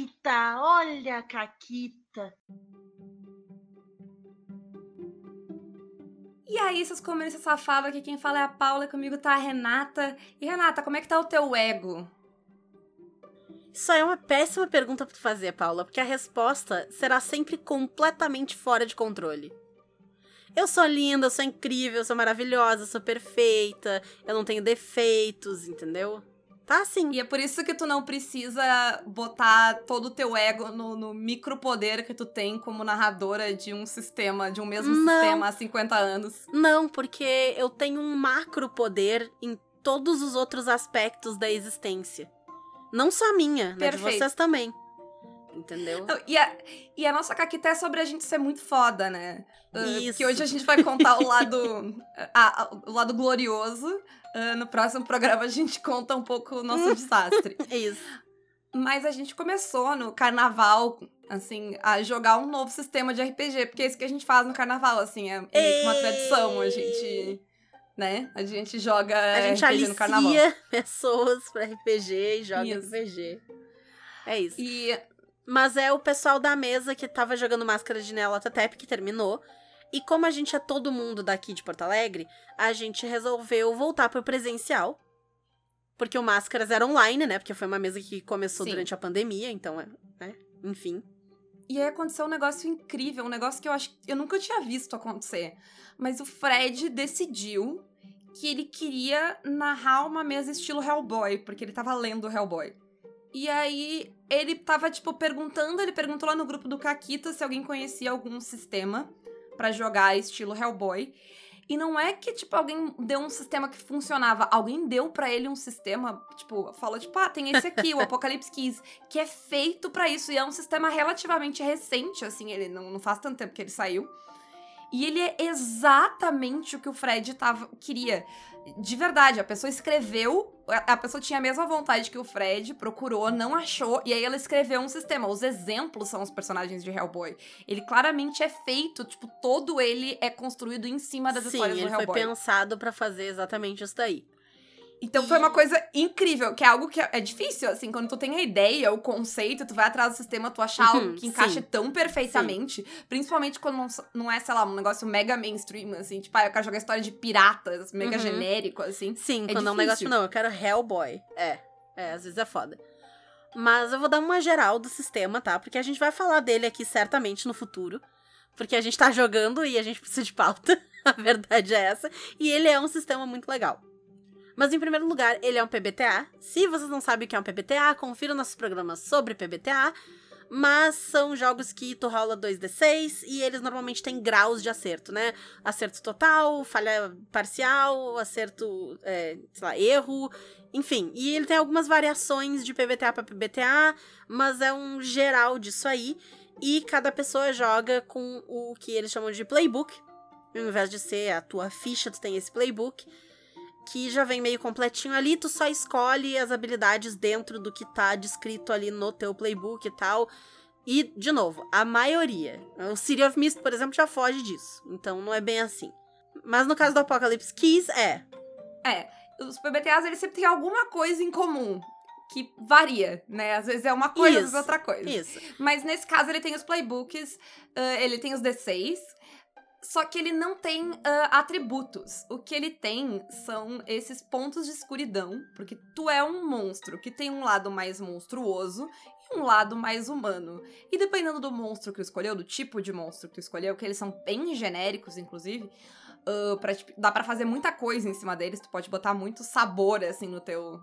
Eita, olha a Caquita. E aí, seus comunistas safados, aqui quem fala é a Paula, comigo tá a Renata. E Renata, como é que tá o teu ego? Isso é uma péssima pergunta pra tu fazer, Paula, porque a resposta será sempre completamente fora de controle. Eu sou linda, eu sou incrível, eu sou maravilhosa, eu sou perfeita, eu não tenho defeitos, entendeu? Tá assim. E é por isso que tu não precisa botar todo o teu ego no, no micropoder que tu tem como narradora de um sistema, de um mesmo Não. sistema há 50 anos. Não, porque eu tenho um macro poder em todos os outros aspectos da existência. Não só a minha, né? De vocês também. Entendeu? E a, e a nossa caquita é sobre a gente ser muito foda, né? Ah, Isso. Que hoje a gente vai contar o lado, a- a- o lado glorioso. Ah, no próximo programa a gente conta um pouco o nosso desastre. É isso. Mas a gente começou no carnaval, assim, a jogar um novo sistema de RPG, porque é isso que a gente faz no carnaval, assim, é meio uma tradição, a gente, né? A gente joga A gente RPG no carnaval. alicia pessoas pra RPG e joga Isso. RPG. É isso. E Mas é o pessoal da mesa que tava jogando Máscara de Neolatotep que terminou. E como a gente é todo mundo daqui de Porto Alegre, a gente resolveu voltar pro presencial. Porque o Máscaras era online, né? Porque foi uma mesa que começou Sim. durante a pandemia, então, é, né? Enfim. E aí aconteceu um negócio incrível, um negócio que eu acho eu nunca tinha visto acontecer. Mas o Fred decidiu que ele queria narrar uma mesa estilo Hellboy, porque ele tava lendo Hellboy. E aí ele tava, tipo, perguntando, ele perguntou lá no grupo do Caquita se alguém conhecia algum sistema pra jogar estilo Hellboy. E não é que, tipo, alguém deu um sistema que funcionava. Alguém deu pra ele um sistema, tipo, falou, tipo, ah, tem esse aqui, o Apocalypse Keys, que é feito pra isso. E é um sistema relativamente recente, assim, ele não, não faz tanto tempo que ele saiu. E ele é exatamente o que o Fred tava, queria. De verdade, a pessoa escreveu, a pessoa tinha a mesma vontade que o Fred, procurou, não achou, e aí ela escreveu um sistema. Os exemplos são os personagens de Hellboy. Ele claramente é feito, tipo, todo ele é construído em cima das Sim, histórias do ele foi Hellboy. pensado pra fazer exatamente isso daí. Então foi uma coisa incrível, que é algo que é difícil, assim, quando tu tem a ideia, o conceito, tu vai atrás do sistema, tu achar Uhum, algo que encaixe sim. tão perfeitamente, principalmente quando não, não é, sei lá, um negócio mega mainstream, assim, tipo, ah, eu quero jogar história de piratas, mega Uhum. genérico, assim. Sim, É quando é um negócio, não, eu quero Hellboy. É, é, às vezes é foda. Mas eu vou dar uma geral do sistema, tá? Porque a gente vai falar dele aqui certamente no futuro. Porque a gente tá jogando e a gente precisa de pauta. a verdade é essa. E ele é um sistema muito legal. Mas em primeiro lugar, ele é um PBTA. Se vocês não sabem o que é um PBTA, confira nossos programas sobre PBTA. Mas são jogos que tu rola 2d6 e eles normalmente têm graus de acerto, né? Acerto total, falha parcial, acerto, é, sei lá, erro, enfim. E ele tem algumas variações de PBTA para PBTA, mas é um geral disso aí. E cada pessoa joga com o que eles chamam de playbook. Ao invés de ser a tua ficha, tu tem esse playbook que já vem meio completinho ali, tu só escolhe as habilidades dentro do que tá descrito ali no teu playbook e tal. E, de novo, a maioria. O City of Mist, por exemplo, já foge disso. Então não é bem assim. Mas no caso do Apocalypse Keys, é. É, os PBTAs, eles sempre têm alguma coisa em comum. Que varia, né? Às vezes é uma coisa, às vezes é Isso, outra coisa. Isso. Mas nesse caso ele tem os playbooks, ah, ele tem os D6, só que ele não tem ah, atributos. O que ele tem são esses pontos de escuridão, porque tu é um monstro que tem um lado mais monstruoso e um lado mais humano. E dependendo do monstro que tu escolheu, do tipo de monstro que tu escolheu, que eles são bem genéricos, inclusive. ah, pra, tipo, dá pra fazer muita coisa em cima deles, tu pode botar muito sabor, assim, no teu,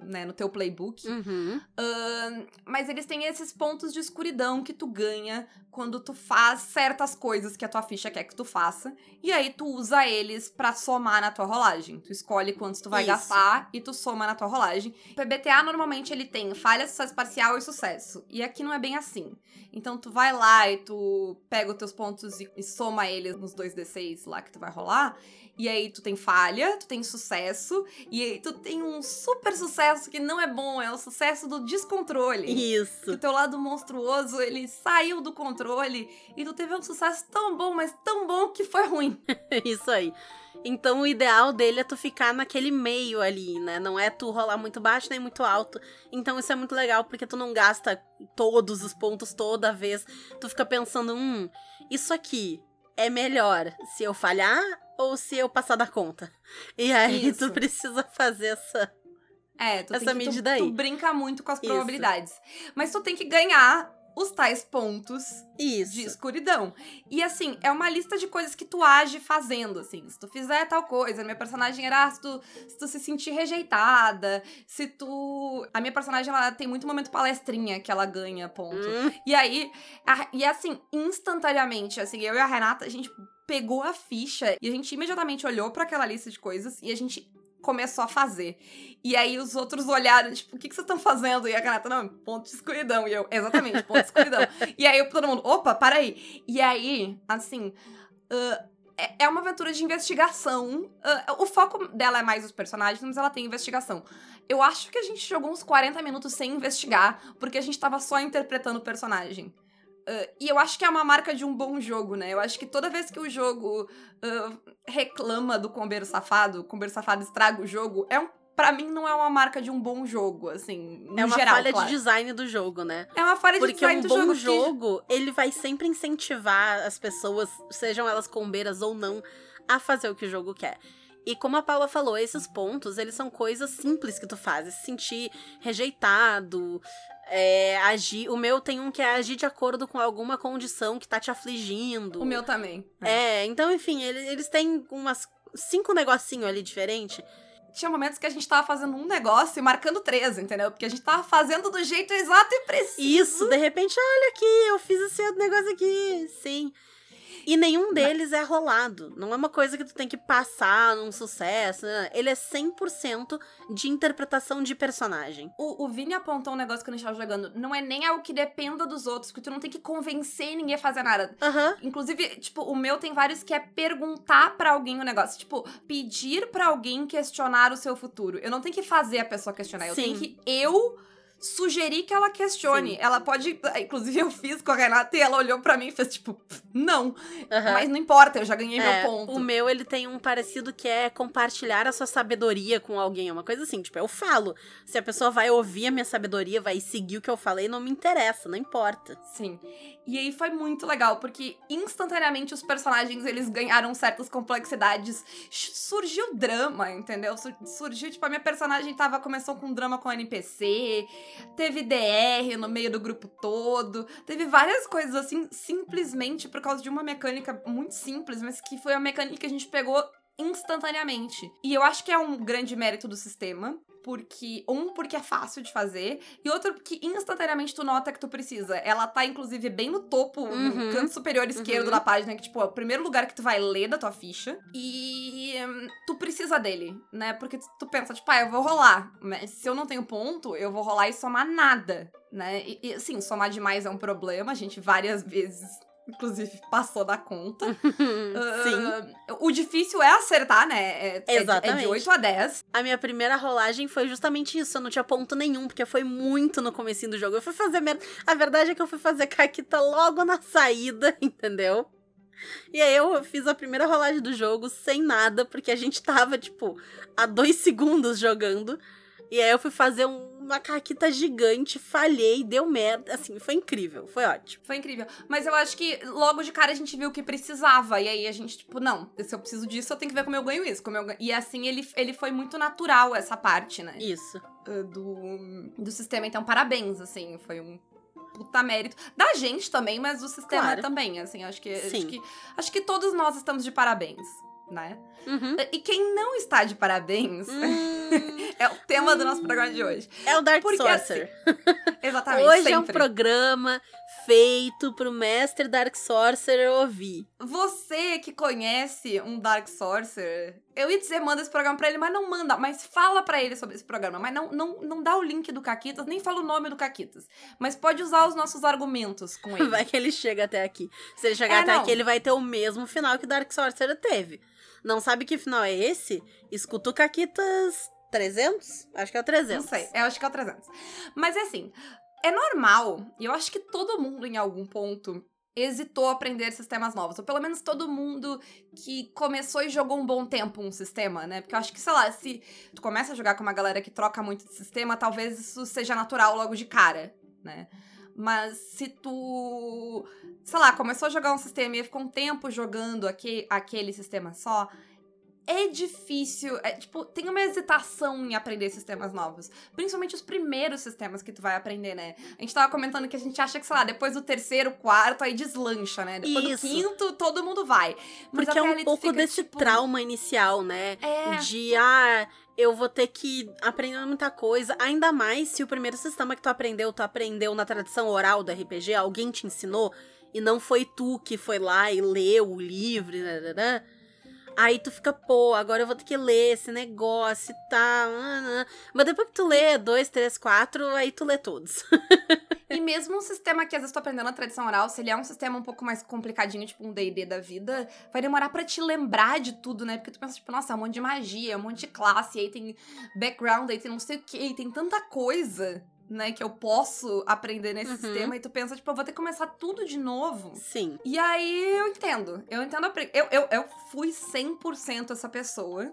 né, no teu playbook. Uhum. Ahn, mas eles têm esses pontos de escuridão que tu ganha quando tu faz certas coisas que a tua ficha quer que tu faça. E aí tu usa eles pra somar na tua rolagem. Tu escolhe quantos tu vai Isso. gastar e tu soma na tua rolagem. O PBTA normalmente ele tem falha, sucesso parcial e sucesso. E aqui não é bem assim. Então tu vai lá e tu pega os teus pontos e, e soma eles nos 2d6 lá que tu vai rolar. E aí tu tem falha, tu tem sucesso, e aí tu tem um super sucesso que não é bom, é o sucesso do descontrole. Que Isso. o teu lado monstruoso, ele saiu do controle e tu teve um sucesso tão bom, mas tão bom que foi ruim. Isso aí. Então o ideal dele é tu ficar naquele meio ali, né? Não é tu rolar muito baixo nem muito alto. Então isso é muito legal porque tu não gasta todos os pontos toda vez. Tu fica pensando, hum, isso aqui é melhor se eu falhar ou se eu passar da conta? E aí Isso. tu precisa fazer essa. É, tu Essa que, tu- medida aí. Tu, brinca muito com as Isso. probabilidades. Mas tu tem que ganhar os tais pontos Isso. de escuridão. E assim, é uma lista de coisas que tu age fazendo, assim. Se tu fizer tal coisa, minha personagem era se tu, se tu se sentir rejeitada, se tu... A minha personagem, ela tem muito momento palestrinha que ela ganha ponto. Hum, E aí, a- e assim, instantaneamente, assim, eu e a Renata, a gente pegou a ficha e a gente imediatamente olhou pra aquela lista de coisas e a gente começou a fazer. E aí os outros olharam, tipo, o que, que vocês estão fazendo? E a Renata, não, ponto de escuridão. E eu, exatamente, ponto de escuridão. e aí todo mundo, opa, para aí. E aí, assim, ah, é, é uma aventura de investigação. Ah, o foco dela é mais os personagens, mas ela tem investigação. Eu acho que a gente jogou uns 40 minutos sem investigar, porque a gente tava só interpretando o personagem. Ah, e eu acho que é uma marca de um bom jogo, né? Eu acho que toda vez que o jogo ah, reclama do combeiro safado, o combeiro safado estraga o jogo, é um, pra mim não é uma marca de um bom jogo, assim, no É uma geral, falha claro. de design do jogo, né? É uma falha de Porque design um do bom jogo. jogo, que- ele vai sempre incentivar as pessoas, sejam elas combeiras ou não, a fazer o que o jogo quer. E como a Paula falou, esses pontos, eles são coisas simples que tu faz. Se sentir rejeitado, é, agir... O meu tem um que é agir de acordo com alguma condição que tá te afligindo. O meu também. É, então, enfim, ele- eles têm umas cinco negocinhos ali diferentes. Tinha momentos que a gente tava fazendo um negócio e marcando três, entendeu? Porque a gente tava fazendo do jeito exato e preciso. Isso, de repente, olha aqui, eu fiz esse outro negócio aqui. Sim. E nenhum deles é rolado. Não é uma coisa que tu tem que passar num sucesso. né? Ele é 100% de interpretação de personagem. O, o Vini apontou um negócio que a gente tava jogando. Não é nem algo que dependa dos outros, porque tu não tem que convencer ninguém a fazer nada. Aham. Inclusive, tipo, o meu tem vários que é perguntar pra alguém o negócio. Tipo, pedir pra alguém questionar o seu futuro. Eu não tenho que fazer a pessoa questionar. Eu Sim. tenho que eu sugerir que ela questione. Sim. Ela pode. Inclusive, eu fiz com a Renata e ela olhou pra mim e fez tipo, não. aham. Mas não importa, eu já ganhei É, meu ponto. O meu, ele tem um parecido que é compartilhar a sua sabedoria com alguém. É uma coisa assim, tipo, eu falo. Se a pessoa vai ouvir a minha sabedoria, vai seguir o que eu falei, não me interessa, não importa. Sim. E aí foi muito legal, porque instantaneamente os personagens, eles ganharam certas complexidades. Surgiu drama, entendeu? Sur- Surgiu, tipo, a minha personagem tava, começou com drama com NPC, teve DR no meio do grupo todo, teve várias coisas assim, simplesmente por causa de uma mecânica muito simples, mas que foi a mecânica que a gente pegou instantaneamente. E eu acho que é um grande mérito do sistema, porque um porque é fácil de fazer e outro porque instantaneamente tu nota que tu precisa. Ela tá inclusive bem no topo, Uhum. no canto superior esquerdo Uhum. da página, que tipo, é o primeiro lugar que tu vai ler da tua ficha e hum, tu precisa dele, né? Porque tu, tu pensa, tipo, ah, eu vou rolar, mas se eu não tenho ponto, eu vou rolar e somar nada, né? E, e sim, somar demais é um problema, a gente várias vezes Inclusive, passou da conta. Sim. Ah, o difícil é acertar, né? É, é de- É de, Exatamente. 8 a 10. A minha primeira rolagem foi justamente isso. Eu não tinha ponto nenhum, porque foi muito no comecinho do jogo. Eu fui fazer merda. A verdade é que eu fui fazer caquita logo na saída, entendeu? E aí eu fiz a primeira rolagem do jogo sem nada, porque a gente tava, tipo, a dois segundos jogando. E aí eu fui fazer um- uma caquita gigante, falhei, deu merda. Assim, foi incrível, foi ótimo. Foi incrível. Mas eu acho que logo de cara a gente viu que precisava. E aí a gente, tipo, não, se eu preciso disso, eu tenho que ver como eu ganho isso. Como eu ganho... E assim, ele, ele foi muito natural, essa parte, né? Isso. ah, Do, do sistema. Então, parabéns, assim. Foi um puta mérito. Da gente também, mas do sistema Claro. também, assim. Acho que, acho que aacho que todos nós estamos de parabéns, né? Uhum. E quem não está de parabéns Hum, é o tema do nosso programa de hoje. é o Dark Porque, Sorcerer. Exatamente. Hoje é um sempre. programa feito pro mestre Dark Sorcerer ouvir. Você que conhece um Dark Sorcerer, eu ia dizer manda esse programa pra ele, mas não manda, mas fala pra ele sobre esse programa, mas não, não, não dá o link do Caquitas, nem fala o nome do Caquitas, mas pode usar os nossos argumentos com ele. Vai que ele chega até aqui. Se ele chegar É, até não. aqui, ele vai ter o mesmo final que Dark Sorcerer teve. Não sabe que final é esse? Escuta o Caquitas 300? Acho que é o 300. Não sei, eu acho que é o 300. Mas é assim, é normal, e eu acho que todo mundo em algum ponto hesitou a aprender sistemas novos. Ou pelo menos todo mundo que começou e jogou um bom tempo um sistema, né? Porque eu acho que, sei lá, se tu começa a jogar com uma galera que troca muito de sistema, talvez isso seja natural logo de cara, né? Mas se tu, sei lá, começou a jogar um sistema e ficou um tempo jogando aquele, aquele sistema só, é difícil, é, tipo, tem uma hesitação em aprender sistemas novos. Principalmente os primeiros sistemas que tu vai aprender, né? A gente tava comentando que a gente acha que, sei lá, depois do terceiro, quarto, aí deslancha, né? Depois Isso. do quinto, todo mundo vai. Mas Porque é um pouco fica, desse tipo, trauma inicial, né? É. De, ah, eu vou ter que aprender muita coisa. Ainda mais se o primeiro sistema que tu aprendeu, tu aprendeu na tradição oral do RPG, alguém te ensinou, e não foi tu que foi lá e leu o livro, né, né, né. Aí tu fica, pô, agora eu vou ter que ler esse negócio e tal. ah, ah. Mas depois que tu lê dois, três, quatro, aí tu lê todos. Mesmo um sistema que às vezes tu aprendendo na tradição oral, se ele é um sistema um pouco mais complicadinho, tipo um D&D da vida, vai demorar pra te lembrar de tudo, né? Porque tu pensa, tipo, nossa, é um monte de magia, um monte de classe, aí tem background, aí tem não sei o que, tem tanta coisa, né, que eu posso aprender nesse Uhum. sistema, e tu pensa, tipo, eu vou ter que começar tudo de novo. Sim. E aí eu entendo, eu entendo, eu, eu, eu fui 100% essa pessoa,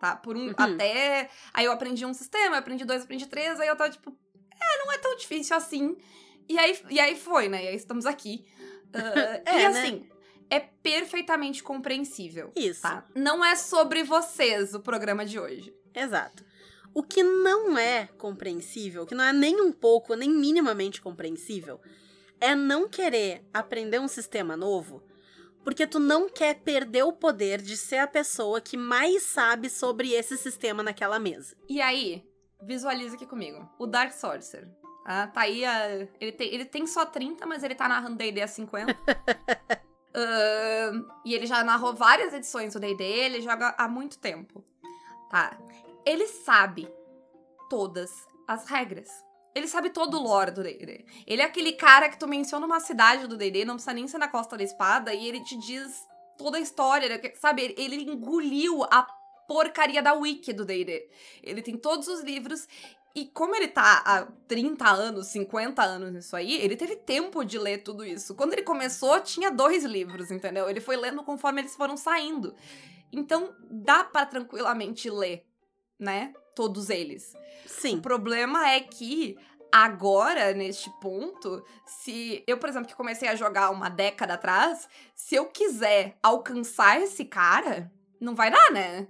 tá? Por um, Uhum. até, aí eu aprendi um sistema, eu aprendi dois, eu aprendi três, aí eu tava, tipo, é, não é tão difícil assim. E aí, e aí foi, né? E aí estamos aqui. Ah, É, e né? assim, é perfeitamente compreensível, Isso. tá? Não é sobre vocês o programa de hoje. Exato. O que não é compreensível, que não é nem um pouco, nem minimamente compreensível, é não querer aprender um sistema novo porque tu não quer perder o poder de ser a pessoa que mais sabe sobre esse sistema naquela mesa. E aí, visualiza aqui comigo. O Dark Sorcerer. Ah, tá aí a... ele, tem, ele tem só 30, mas ele tá narrando D&D a 50. Ahn, e ele já narrou várias edições do D&D, ele joga há muito tempo. Tá. Ele sabe todas as regras. Ele sabe todo o lore do D&D. Ele é aquele cara que tu menciona uma cidade do D&D, não precisa nem ser na Costa da Espada, e ele te diz toda a história, ele- sabe? Ele- Ele engoliu a porcaria da wiki do D&D. Ele tem todos os livros e como ele tá há 30 anos, 50 anos nisso aí, ele teve tempo de ler tudo isso. Quando ele começou, tinha dois livros, entendeu? Ele foi lendo conforme eles foram saindo. Então, dá pra tranquilamente ler, né? Todos eles. O Sim. problema é que agora, neste ponto, se eu, por exemplo, que comecei a jogar uma década atrás, se eu quiser alcançar esse cara, não vai dar, né?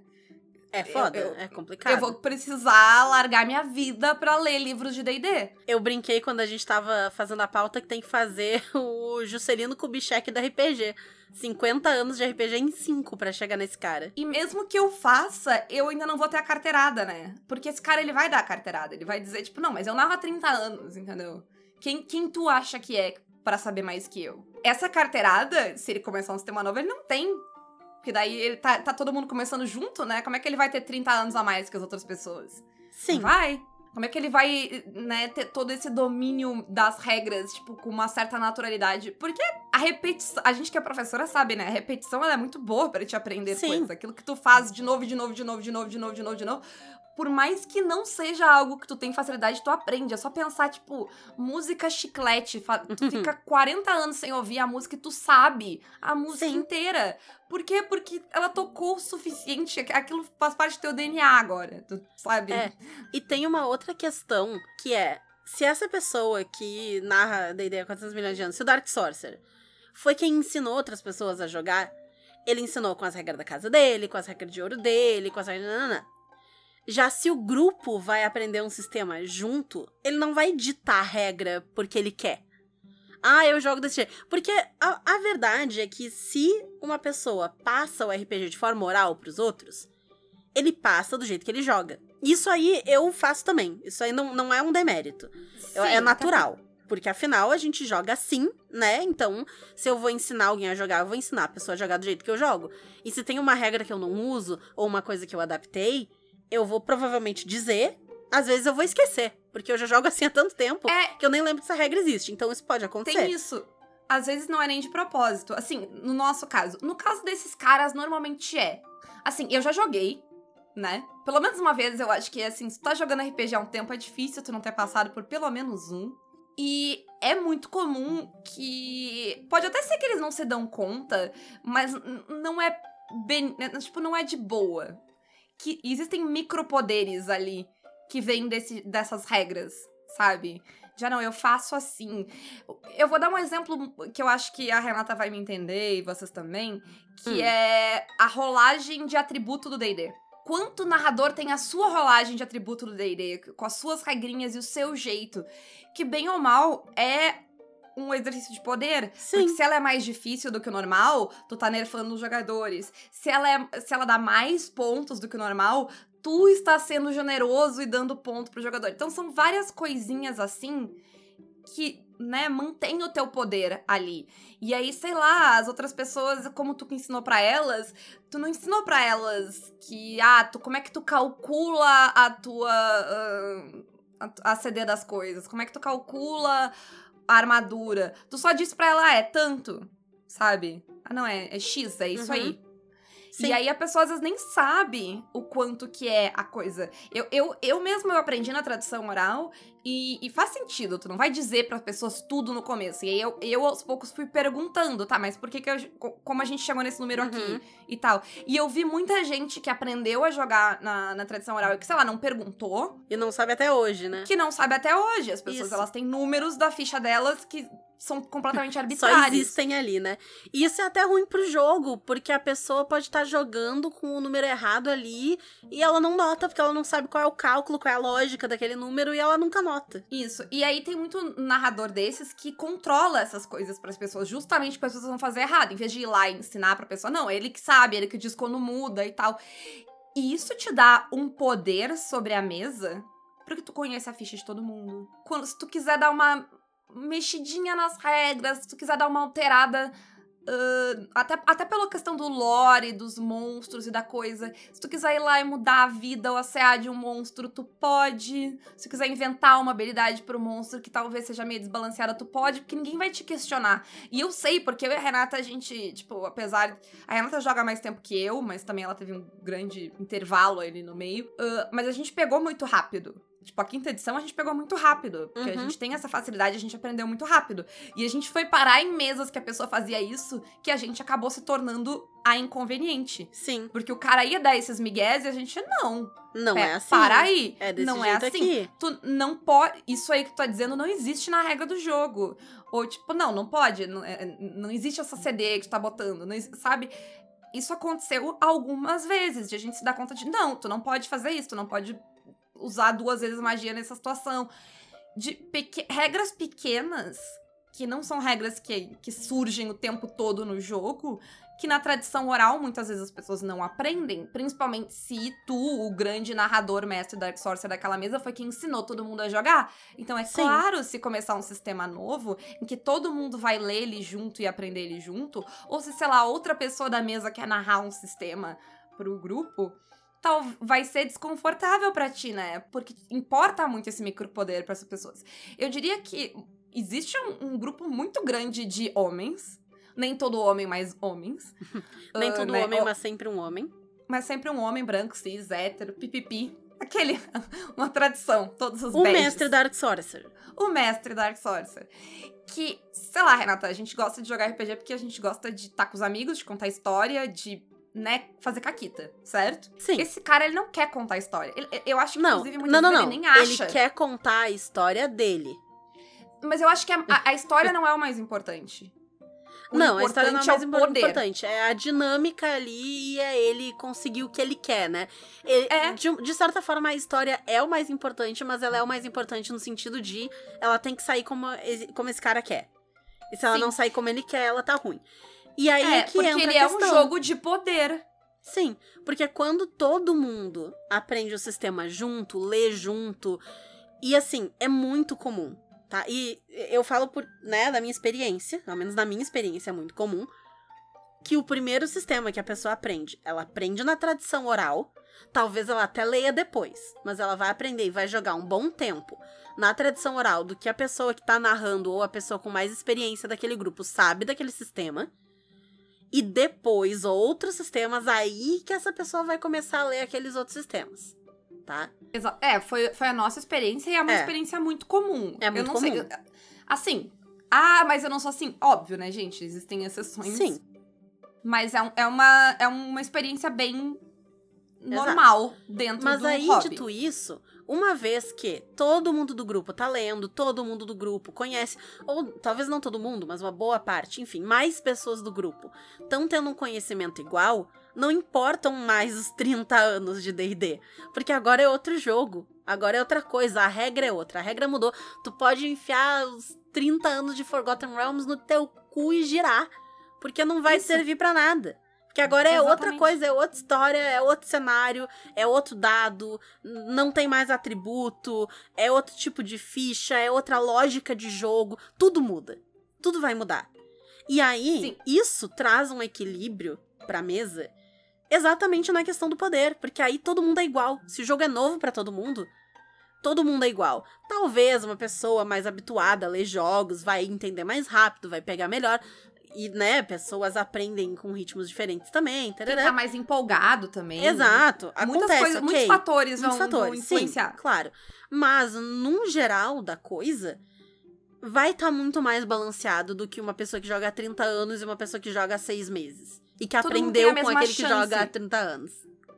É foda, eu- é complicado. Eu vou precisar largar minha vida pra ler livros de D&D. Eu brinquei quando a gente tava fazendo a pauta que tem que fazer o Juscelino Kubitschek da RPG. 50 anos de RPG em 5 pra chegar nesse cara. E mesmo que eu faça, eu ainda não vou ter a carteirada, né? Porque esse cara, ele vai dar a carteirada. Ele vai dizer, tipo, não, mas eu narro há 30 anos, entendeu? Quem, quem tu acha que é pra saber mais que eu? Essa carteirada, se ele começar um sistema novo, ele não tem. Porque daí ele tá, tá todo mundo começando junto, né? Como é que ele vai ter 30 anos a mais que as outras pessoas? Sim. Vai. Como é que ele vai, né, ter todo esse domínio das regras, tipo, com uma certa naturalidade? Porque a repetição, a gente que é professora sabe, né? A repetição ela é muito boa pra te aprender Sim. coisas. Aquilo que tu faz de novo, de novo, de novo, de novo, de novo, de novo, de novo. Por mais que não seja algo que tu tem facilidade, tu aprende. É só pensar, tipo, música chiclete. Tu fica 40 anos sem ouvir a música e tu sabe a música Sim. inteira. Por quê? Porque ela tocou o suficiente. Aquilo faz parte do teu DNA agora. Tu sabe? É. E tem uma outra questão que é: se essa pessoa que narra D&D há 400 milhões de anos, se o Dark Sorcerer foi quem ensinou outras pessoas a jogar, ele ensinou com as regras da casa dele, com as regras de ouro dele, com as regras. Já se o grupo vai aprender um sistema junto, ele não vai ditar a regra porque ele quer. Ah, eu jogo desse jeito. Porque a, a verdade é que se uma pessoa passa o RPG de forma oral pros outros, ele passa do jeito que ele joga. Isso aí eu faço também. Isso aí não, não é um demérito. Eu- Sim, é natural. Porque afinal a gente joga assim, né? Então, se eu vou ensinar alguém a jogar, eu vou ensinar a pessoa a jogar do jeito que eu jogo. E se tem uma regra que eu não uso, ou uma coisa que eu adaptei, eu vou provavelmente dizer. Às vezes eu vou esquecer. Porque eu já jogo assim há tanto tempo É, que eu nem lembro que essa regra existe. Então isso pode acontecer. Tem isso. Às vezes não é nem de propósito. Assim, no nosso caso. No caso desses caras, normalmente é. Assim, eu já joguei, né? pelo menos uma vez, eu acho que, assim, se tu tá jogando RPG há um tempo, é difícil tu não ter passado por pelo menos um. E é muito comum que. Pode até ser que eles não se dão conta, mas não é bem. Né, tipo, não é de boa. Que existem micropoderes ali que vêm dessas regras, sabe? Já não, eu faço assim. Eu vou dar um exemplo que eu acho que a Renata vai me entender e vocês também, que hum. é a rolagem de atributo do D&D. Quanto narrador tem a sua rolagem de atributo do D&D, com as suas regrinhas e o seu jeito, que bem ou mal é um exercício de poder. Sim. Porque se ela é mais difícil do que o normal, tu tá nerfando os jogadores. Se ela, é, se ela dá mais pontos do que o normal, tu está sendo generoso e dando ponto pro jogador. Então são várias coisinhas assim que, né, mantém o teu poder ali. E aí, sei lá, as outras pessoas, como tu ensinou para elas, tu não ensinou para elas que, ah, tu, como é que tu calcula a tua uh, a, a CD das coisas? Como é que tu calcula a armadura? Tu só disse pra ela, ah, é tanto, sabe? Ah, não, é, é X, é isso uhum. aí. Sim. E aí a pessoa às vezes nem sabe o quanto que é a coisa. Eu, eu, eu mesmo eu aprendi na tradição oral e, e faz sentido. Tu não vai dizer para as pessoas tudo no começo. E aí eu, eu aos poucos fui perguntando, tá, mas por que que eu, como a gente chegou nesse número uhum. aqui e tal. E eu vi muita gente que aprendeu a jogar na, na tradição oral e que, sei lá, não perguntou. E não sabe até hoje, né? Que não sabe até hoje. As pessoas, Isso. elas têm números da ficha delas que são completamente arbitrários. Só existem ali, né? E isso é até ruim pro jogo, porque a pessoa pode estar tá jogando com o número errado ali e ela não nota, porque ela não sabe qual é o cálculo, qual é a lógica daquele número e ela nunca nota. Isso. E aí tem muito narrador desses que controla essas coisas para as pessoas, justamente porque as pessoas vão fazer errado. Em vez de ir lá e ensinar pra pessoa, não, ele que sabe, ele que diz quando muda e tal. E isso te dá um poder sobre a mesa porque tu conhece a ficha de todo mundo. Quando, se tu quiser dar uma mexidinha nas regras, se tu quiser dar uma alterada. Uh, até, até pela questão do lore, dos monstros e da coisa. Se tu quiser ir lá e mudar a vida ou a CA de um monstro, tu pode. Se tu quiser inventar uma habilidade pro monstro que talvez seja meio desbalanceada, tu pode, porque ninguém vai te questionar. E eu sei, porque eu e a Renata, a gente, tipo, apesar. A Renata joga mais tempo que eu, mas também ela teve um grande intervalo ali no meio. Uh, mas a gente pegou muito rápido Tipo, a quinta edição a gente pegou muito rápido. Porque uhum. a gente tem essa facilidade, a gente aprendeu muito rápido. E a gente foi parar em mesas que a pessoa fazia isso, que a gente acabou se tornando a inconveniente. Sim. Porque o cara ia dar esses migués e a gente, não. Não é, é assim. Para aí. É desse não é assim. Aqui. Tu não pode. Isso aí que tu tá dizendo não existe na regra do jogo. Ou, tipo, não, não pode. Não, é, não existe essa CD que tu tá botando. Não, sabe? Isso aconteceu algumas vezes, de a gente se dar conta de, não, tu não pode fazer isso, tu não pode usar duas vezes magia nessa situação. De peque regras pequenas, que não são regras que, que surgem o tempo todo no jogo, que na tradição oral muitas vezes as pessoas não aprendem, principalmente se tu, o grande narrador mestre Dark Sorcerer daquela mesa, foi quem ensinou todo mundo a jogar. Então é Sim. claro, se começar um sistema novo, em que todo mundo vai ler ele junto e aprender ele junto, ou se, sei lá, outra pessoa da mesa quer narrar um sistema pro grupo, tal, vai ser desconfortável para ti, né? Porque importa muito esse micropoder para essas pessoas. Eu diria que existe um, um, grupo muito grande de homens. Nem todo homem, mas homens. Nem uh, todo né? homem, mas sempre um homem. Mas sempre um homem branco, cis, hétero, pipipi. Aquele, uma tradição, todos os O badges. mestre Dark Sorcerer. O mestre Dark Sorcerer. Que, sei lá, Renata, a gente gosta de jogar RPG porque a gente gosta de estar tá com os amigos, de contar história, de né, fazer caquita, certo? Sim. Esse cara, ele não quer contar a história. Ele, eu acho que, não, inclusive, muitas não, não, não. ele nem acha. Ele quer contar a história dele. Mas eu acho que a, a história não é o mais importante. O não, a história não é o mais é importante. É a dinâmica ali e é ele conseguir o que ele quer, né? Ele, é. de, de, certa forma, a história é o mais importante, mas ela é o mais importante no sentido de ela tem que sair como, como esse cara quer. E se ela Sim. não sair como ele quer, ela tá ruim. E aí é, é que porque entra ele é um jogo de poder. Sim, porque quando todo mundo aprende o sistema junto, lê junto, e assim, é muito comum, tá? E eu falo por, né, da minha experiência, ao menos na minha experiência é muito comum, que o primeiro sistema que a pessoa aprende, ela aprende na tradição oral, talvez ela até leia depois, mas ela vai aprender e vai jogar um bom tempo na tradição oral do que a pessoa que tá narrando ou a pessoa com mais experiência daquele grupo sabe daquele sistema. E depois, outros sistemas, aí que essa pessoa vai começar a ler aqueles outros sistemas. Tá? É, foi, foi a nossa experiência e é uma É. experiência muito comum. É muito eu não sei. comum. Assim, ah, mas eu não sou assim. Óbvio, né, gente? Existem exceções. Sim. Mas é, um- é, uma, é uma experiência bem normal dentro Mas do aí, hobby. dito isso, uma vez que todo mundo do grupo tá lendo, todo mundo do grupo conhece, ou talvez não todo mundo, mas uma boa parte, enfim, mais pessoas do grupo estão tendo um conhecimento igual, não importam mais os 30 anos de D&D, porque agora é outro jogo, agora é outra coisa, a regra é outra, a regra mudou, tu pode enfiar os 30 anos de Forgotten Realms no teu cu e girar, porque não vai Isso. servir pra nada. Porque agora é outra coisa, é outra história, é outro cenário, é outro dado, não tem mais atributo, é outro tipo de ficha, é outra lógica de jogo, tudo muda. Tudo vai mudar. E aí, Sim. isso traz um equilíbrio pra mesa exatamente na questão do poder, porque aí todo mundo é igual. Se o jogo é novo pra todo mundo, todo mundo é igual. Talvez uma pessoa mais habituada a ler jogos vai entender mais rápido, vai pegar melhor. E, né, pessoas aprendem com ritmos diferentes também. Quem tarará. tá mais empolgado também. Exato. Muitas acontece, coisas, ok. muitos fatores vão, Muitos vão fatores, sim, influenciar. claro. Mas, num geral da coisa, vai estar muito mais balanceado do que uma pessoa que joga há 30 anos e uma pessoa que joga há 6 meses. E que Todo aprendeu com aquele que chance. joga há 30 anos.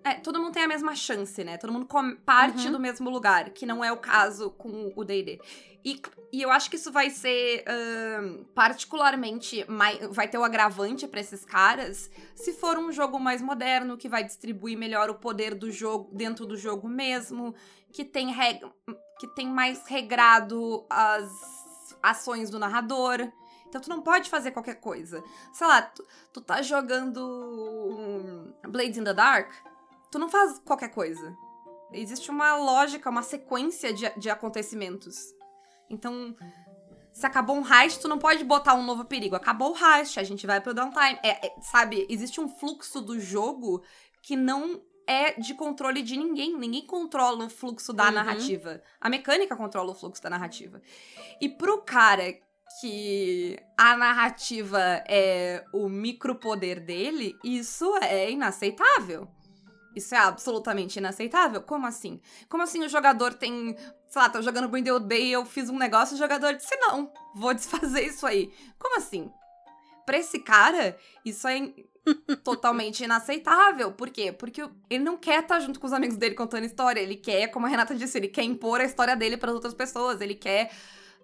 É, todo mundo tem a mesma chance, né? Todo mundo parte Uhum. do mesmo lugar, que não é o caso com o D&D. E, e eu acho que isso vai ser ahn, particularmente mai- vai ter o agravante pra esses caras se for um jogo mais moderno que vai distribuir melhor o poder do jogo dentro do jogo mesmo, que tem reg que tem mais regrado as ações do narrador. Então tu não pode fazer qualquer coisa. Sei lá, tu, tu tá jogando um Blades in the Dark, tu não faz qualquer coisa. Existe uma lógica, uma sequência de, de acontecimentos. Então, se acabou um heist, tu não pode botar um novo perigo. Acabou o heist, a gente vai pro downtime. É, é, sabe, existe um fluxo do jogo que não é de controle de ninguém. Ninguém controla o fluxo da Uhum. narrativa. A mecânica controla o fluxo da narrativa. E pro cara que a narrativa é o micropoder dele, isso é inaceitável. Isso é absolutamente inaceitável? Como assim? Como assim o jogador tem. Sei lá, tô jogando Brindle Day e eu fiz um negócio e o jogador disse: não, vou desfazer isso aí. Como assim? Pra esse cara, isso é totalmente inaceitável. Por quê? Porque ele não quer estar junto com os amigos dele contando história. Ele quer, como a Renata disse, ele quer impor a história dele para outras pessoas. Ele quer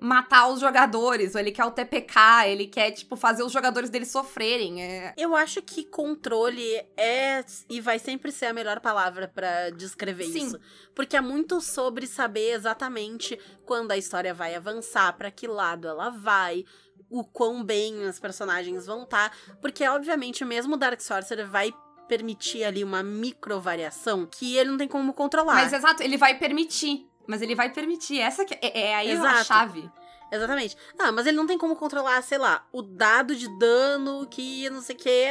matar os jogadores, ou ele quer o TPK, ele quer, tipo, fazer os jogadores dele sofrerem. É, Eu acho que controle é e vai sempre ser a melhor palavra pra descrever Sim. isso, porque é muito sobre saber exatamente quando a história vai avançar, pra que lado ela vai, o quão bem os personagens vão estar, porque obviamente mesmo o Dark Sorcerer vai permitir ali uma micro variação que ele não tem como controlar. Mas exato, ele vai permitir. Mas ele vai permitir. Essa que é, é aí a chave. Exatamente. Ah, mas ele não tem como controlar, sei lá, o dado de dano que não sei o que,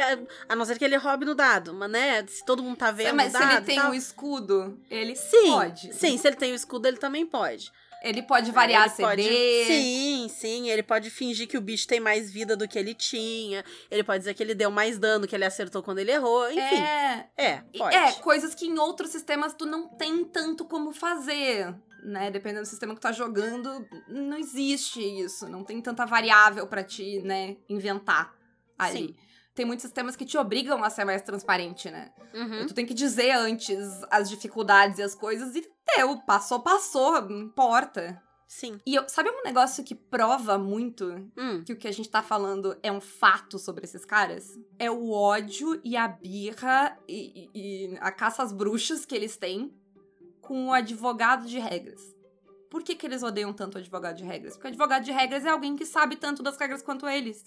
a não ser que ele roube no dado. Mas, né, se todo mundo tá vendo Mas o se dado ele e tem o escudo, ele Sim, pode. sim, se ele tem o escudo, ele também pode. Ele pode variar Ele CD. pode- sim, sim, ele pode fingir que o bicho tem mais vida do que ele tinha. Ele pode dizer que ele deu mais dano, que ele acertou quando ele errou. Enfim, É, é, pode. é, coisas que em outros sistemas tu não tem tanto como fazer. Né, dependendo do sistema que tu tá jogando, não existe isso. Não tem tanta variável pra te, né, inventar ali. Sim. Tem muitos sistemas que te obrigam a ser mais transparente, né? Uhum. Tu tem que dizer antes as dificuldades e as coisas e deu, passou, passou, não importa. Sim. E eu, sabe um negócio que prova muito Hum, que o que a gente tá falando é um fato sobre esses caras? É o ódio e a birra e, e- e a caça às bruxas que eles têm com o advogado de regras. Por que, que eles odeiam tanto o advogado de regras? Porque o advogado de regras é alguém que sabe tanto das regras quanto eles.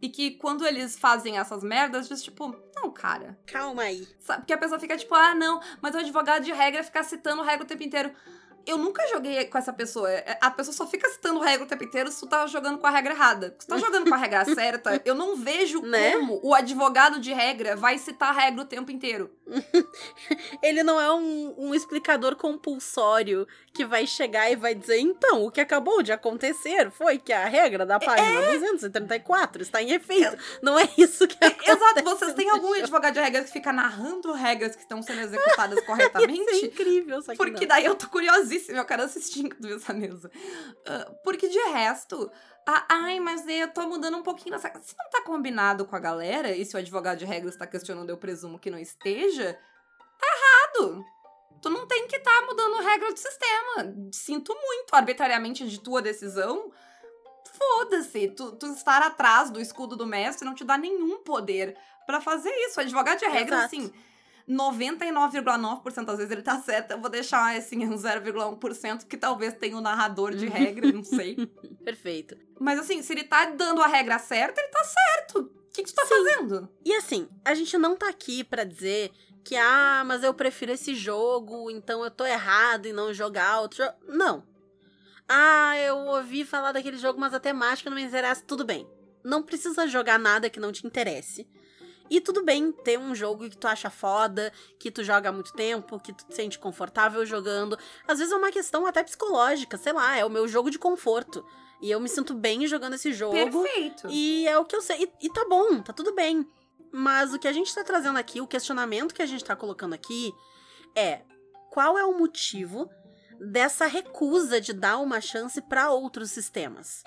E que quando eles fazem essas merdas, diz tipo, não, cara. calma aí. Sabe? Porque a pessoa fica tipo, ah, não, mas o advogado de regra fica citando regra o tempo inteiro. Eu nunca joguei com essa pessoa. É, A pessoa só fica citando regra o tempo inteiro se tu tá jogando com a regra errada. Se tu tá jogando com a regra certa, eu não vejo Né? como o advogado de regra vai citar a regra o tempo inteiro. Ele não é um, um explicador compulsório que vai chegar e vai dizer: então, o que acabou de acontecer foi que a regra da página 234 está em efeito. Não é isso que acontece. Exato, vocês têm algum advogado de regra que fica narrando regras que estão sendo executadas Isso é corretamente? incrível, só que Porque não. daí eu tô curiosíssima, eu quero assistir inclusive essa mesa. Ah, porque de resto, ah, ai, mas eu tô mudando um pouquinho essa. Se não tá combinado com a galera, e se o advogado de regras tá questionando, eu presumo que não esteja, tá errado. Tu não tem que estar tá mudando regra do sistema. Sinto muito arbitrariamente de tua decisão. Foda-se, tu, tu estar atrás do escudo do mestre não te dá nenhum poder pra fazer isso. O advogado de regra, Exato. assim, 99,9% das vezes ele tá certo. Eu vou deixar, assim, um 0,1% que talvez tenha o narrador de regra, não sei. Perfeito. Mas, assim, se ele tá dando a regra certa, ele tá certo. O que, que tu tá Sim. fazendo? E assim, a gente não tá aqui pra dizer que, ah, mas eu prefiro esse jogo, então eu tô errado em não jogar outro jogo. Não. Ah, eu ouvi falar daquele jogo, mas a temática não me interessa. Tudo bem. Não precisa jogar nada que não te interesse. E tudo bem ter um jogo que tu acha foda, que tu joga há muito tempo, que tu te sente confortável jogando. Às vezes é uma questão até psicológica, sei lá, é o meu jogo de conforto. E eu me sinto bem jogando esse jogo. Perfeito. E é o que eu sei. E, e tá bom, tá tudo bem. Mas o que a gente tá trazendo aqui, o questionamento que a gente tá colocando aqui é: qual é o motivo dessa recusa de dar uma chance pra outros sistemas?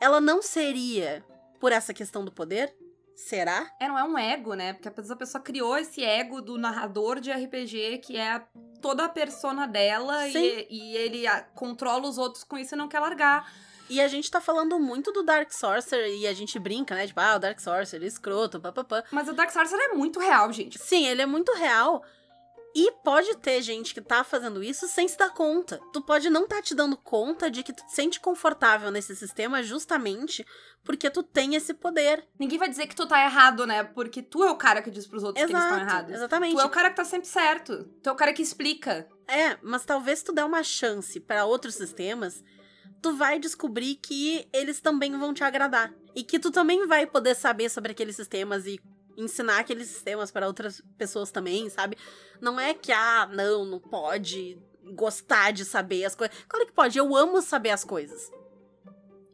Ela não seria por essa questão do poder? Será? É, não é um ego, né? Porque às vezes a pessoa criou esse ego do narrador de RPG, que é a- toda a persona dela, e, e ele ah, controla os outros com isso e não quer largar. E a gente tá falando muito do Dark Sorcerer e a gente brinca, né? Tipo, ah, o Dark Sorcerer, escroto, papapá. Mas o Dark Sorcerer é muito real, gente. Sim, ele é muito real. E pode ter gente que tá fazendo isso sem se dar conta. Tu pode não tá te dando conta de que tu te sente confortável nesse sistema justamente porque tu tem esse poder. Ninguém vai dizer que tu tá errado, né? Porque tu é o cara que diz pros outros que eles estão errados. exatamente. Tu é o cara que tá sempre certo. Tu é o cara que explica. É, mas talvez tu der uma chance pra outros sistemas, tu vai descobrir que eles também vão te agradar. E que tu também vai poder saber sobre aqueles sistemas e ensinar aqueles sistemas para outras pessoas também, sabe? Não é que, ah, não, não pode gostar de saber as coisas. Claro que pode, eu amo saber as coisas.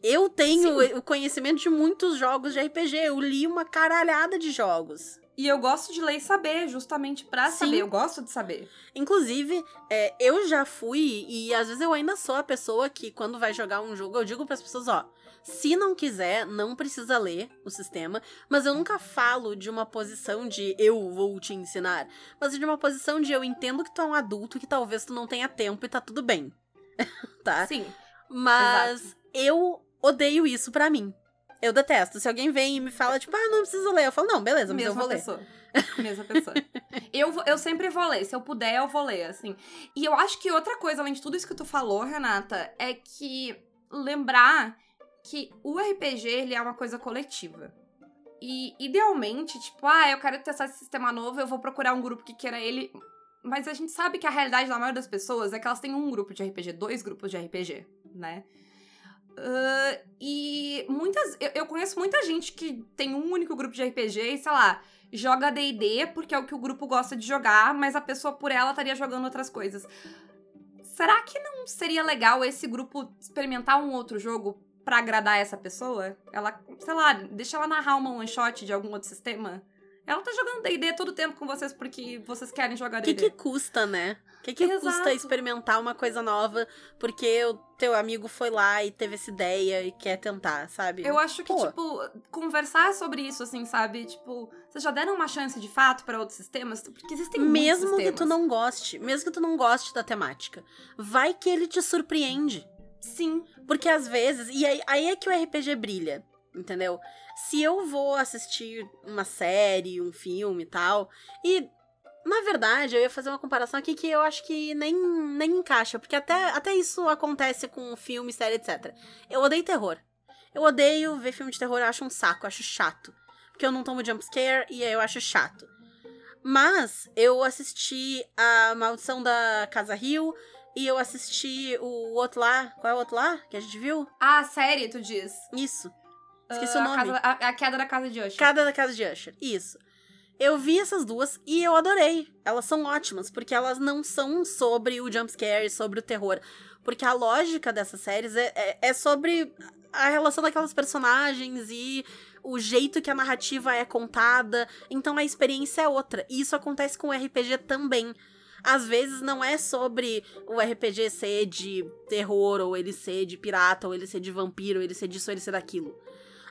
Eu tenho o conhecimento de muitos jogos de RPG, eu li uma caralhada de jogos. E eu gosto de ler e saber, justamente pra Sim. saber. Eu gosto de saber. Inclusive, é, eu já fui, e às vezes eu ainda sou a pessoa que, quando vai jogar um jogo, eu digo pras pessoas, ó, se não quiser, não precisa ler o sistema, mas eu nunca falo de uma posição de eu vou te ensinar, mas de uma posição de eu entendo que tu é um adulto, que talvez tu não tenha tempo e tá tudo bem. tá? Sim. Mas eu odeio isso pra mim. Eu detesto. Se alguém vem e me fala, tipo, ah, não preciso ler, eu falo, não, beleza, mas eu Mesma vou ler. pessoa. Mesma pessoa. eu, vou- eu sempre vou ler. Se eu puder, eu vou ler, assim. E eu acho que outra coisa, além de tudo isso que tu falou, Renata, é que lembrar que o RPG, ele é uma coisa coletiva. E, idealmente, tipo, ah, eu quero testar esse sistema novo, eu vou procurar um grupo que queira ele. Mas a gente sabe que a realidade da maioria das pessoas é que elas têm um grupo de RPG, dois grupos de RPG, né? Ah, e muitas. Eu, eu conheço muita gente que tem um único grupo de RPG e, sei lá, joga DD porque é o que o grupo gosta de jogar, mas a pessoa por ela estaria jogando outras coisas. Será que não seria legal esse grupo experimentar um outro jogo pra agradar essa pessoa? Ela, sei lá, deixa ela narrar uma one shot de algum outro sistema? Ela tá jogando D&D todo tempo com vocês porque vocês querem jogar O que, D&D. que custa, né? O que, que Exato. custa experimentar uma coisa nova porque o teu amigo foi lá e teve essa ideia e quer tentar, sabe? Eu acho que, Pô. tipo, conversar sobre isso, assim, sabe? Tipo, vocês já deram uma chance de fato pra outros sistemas? Porque existem muitos mesmo que sistemas. tu não goste, mesmo que tu não goste da temática, vai que ele te surpreende. Sim. Porque às vezes, e aí, aí é que o RPG brilha, entendeu? Se eu vou assistir uma série, um filme e tal, e na verdade eu ia fazer uma comparação aqui que eu acho que nem, nem encaixa, porque até, até isso acontece com filme, série, etc. Eu odeio terror. Eu odeio ver filme de terror, eu acho um saco, eu acho chato. Porque eu não tomo jumpscare e aí eu acho chato. Mas eu assisti a Maldição da Casa Rio, E eu assisti o outro lá. Qual é o outro lá que a gente viu? Ah, a série, tu diz. Isso. Esqueci Ah, o a nome. casa- a, a queda da casa de Usher. Cada da casa de Usher. Isso. Eu vi essas duas e eu adorei. Elas são ótimas, porque elas não são sobre o jumpscare, sobre o terror. Porque a lógica dessas séries é, é, é sobre a relação daquelas personagens e o jeito que a narrativa é contada. Então a experiência é outra. E isso acontece com o RPG também. Às vezes não é sobre o RPG ser de terror, ou ele ser de pirata, ou ele ser de vampiro, ou ele ser disso, ou ele ser daquilo.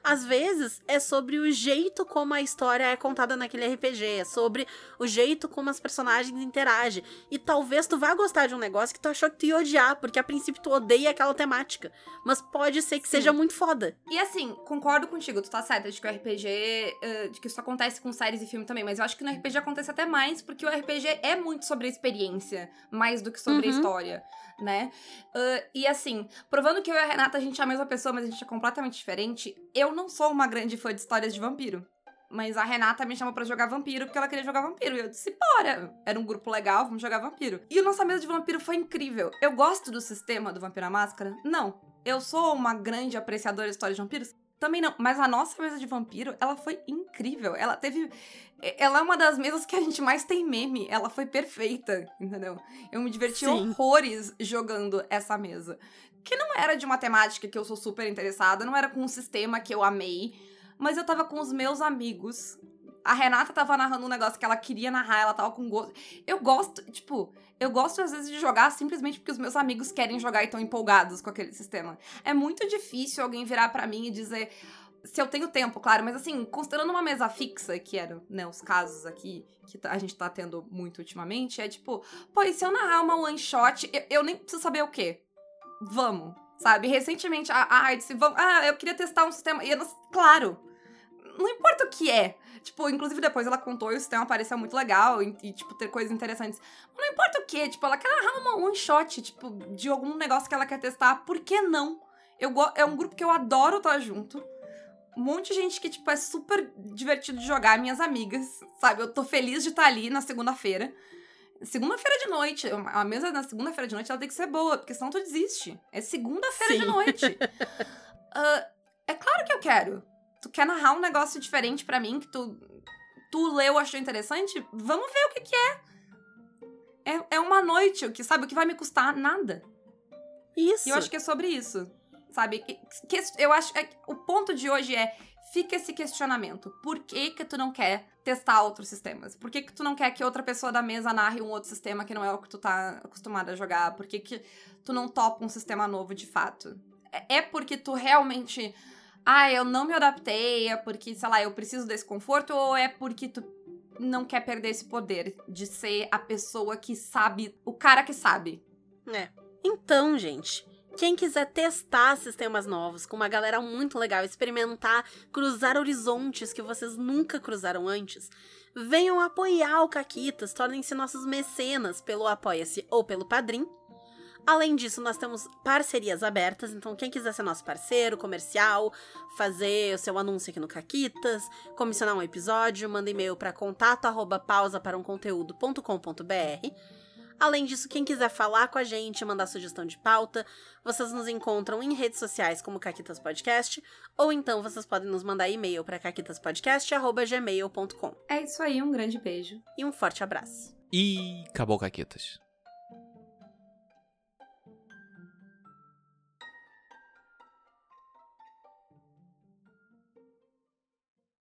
Às vezes é sobre o jeito como a história é contada naquele RPG, é sobre o jeito como as personagens interagem. E talvez tu vá gostar de um negócio que tu achou que tu ia odiar, porque a princípio tu odeia aquela temática. Mas pode ser que Sim. seja muito foda. E assim, concordo contigo, tu tá certa de que o RPG, eh, de que isso acontece com séries e filme também, mas eu acho que no RPG acontece até mais, porque o RPG é muito sobre a experiência, mais do que sobre a Uhum. história, né? Ah, e assim, provando que eu e a Renata, a gente é a mesma pessoa, mas a gente é completamente diferente, eu não sou uma grande fã de histórias de vampiro. Mas a Renata me chamou pra jogar vampiro porque ela queria jogar vampiro. E eu disse, bora! Era um grupo legal, vamos jogar vampiro. E a nossa mesa de vampiro foi incrível. Eu gosto do sistema do Vampiro à Máscara? Não. Eu sou uma grande apreciadora de histórias de vampiros? Também não. Mas a nossa mesa de vampiro, ela foi incrível. Ela teve. Ela é uma das mesas que a gente mais tem meme. Ela foi perfeita, entendeu? Eu me diverti Sim. horrores jogando essa mesa. Que não era de uma temática que eu sou super interessada, não era com um sistema que eu amei, mas eu tava com os meus amigos. A Renata tava narrando um negócio que ela queria narrar, ela tava com gosto. Eu gosto, tipo, eu gosto às vezes de jogar simplesmente porque os meus amigos querem jogar e estão empolgados com aquele sistema. É muito difícil alguém virar pra mim e dizer. Se eu tenho tempo, claro, mas assim, considerando uma mesa fixa, que eram, né, os casos aqui que a gente tá tendo muito ultimamente, é tipo, pô, e se eu narrar uma one shot, eu, eu nem preciso saber o quê. Vamos, sabe? Recentemente, a, a disse, vamos, ah, eu queria testar um sistema. E eu claro, não importa o que é. Tipo, inclusive depois ela contou e o sistema pareceu muito legal e, e, tipo, ter coisas interessantes. Não importa o que, tipo, ela quer narrar uma one shot, tipo, de algum negócio que ela quer testar, por que não? Eu é um grupo que eu adoro estar junto. Um monte de gente que, tipo, é super divertido de jogar, minhas amigas, sabe? Eu tô feliz de estar ali na segunda-feira. Segunda-feira de noite. A mesa na segunda-feira de noite ela tem que ser boa, porque senão tu desiste. É segunda-feira de noite. Ah, é claro que eu quero. Tu quer narrar um negócio diferente pra mim que tu, tu leu, achou interessante? Vamos ver o que, que é. é. É uma noite, o que sabe? O que vai me custar? Nada. Isso. E eu acho que é sobre isso. Sabe? Que- que- eu acho. é- o ponto de hoje é. Fica esse questionamento. Por que que tu não quer testar outros sistemas? Por que que tu não quer que outra pessoa da mesa narre um outro sistema que não é o que tu tá acostumada a jogar? Por que que tu não topa um sistema novo de fato? É- É porque tu realmente... Ah, eu não me adaptei, é porque, sei lá, eu preciso desse conforto, ou é porque tu não quer perder esse poder de ser a pessoa que sabe, o cara que sabe? É. Então, gente, quem quiser testar sistemas novos com uma galera muito legal, experimentar, cruzar horizontes que vocês nunca cruzaram antes, venham apoiar o Caquitas, tornem-se nossos mecenas pelo Apoia-se ou pelo Padrim. Além disso, nós temos parcerias abertas, então quem quiser ser nosso parceiro comercial, fazer o seu anúncio aqui no Caquitas, comissionar um episódio, manda e-mail para contato arroba pausa para um conteúdo.com.br. Além disso, quem quiser falar com a gente, mandar sugestão de pauta, vocês nos encontram em redes sociais como Caquitas Podcast, ou então vocês podem nos mandar e-mail para caquitaspodcast.gmail.com. É isso aí, um grande beijo. E um forte abraço. E acabou, Caquetas.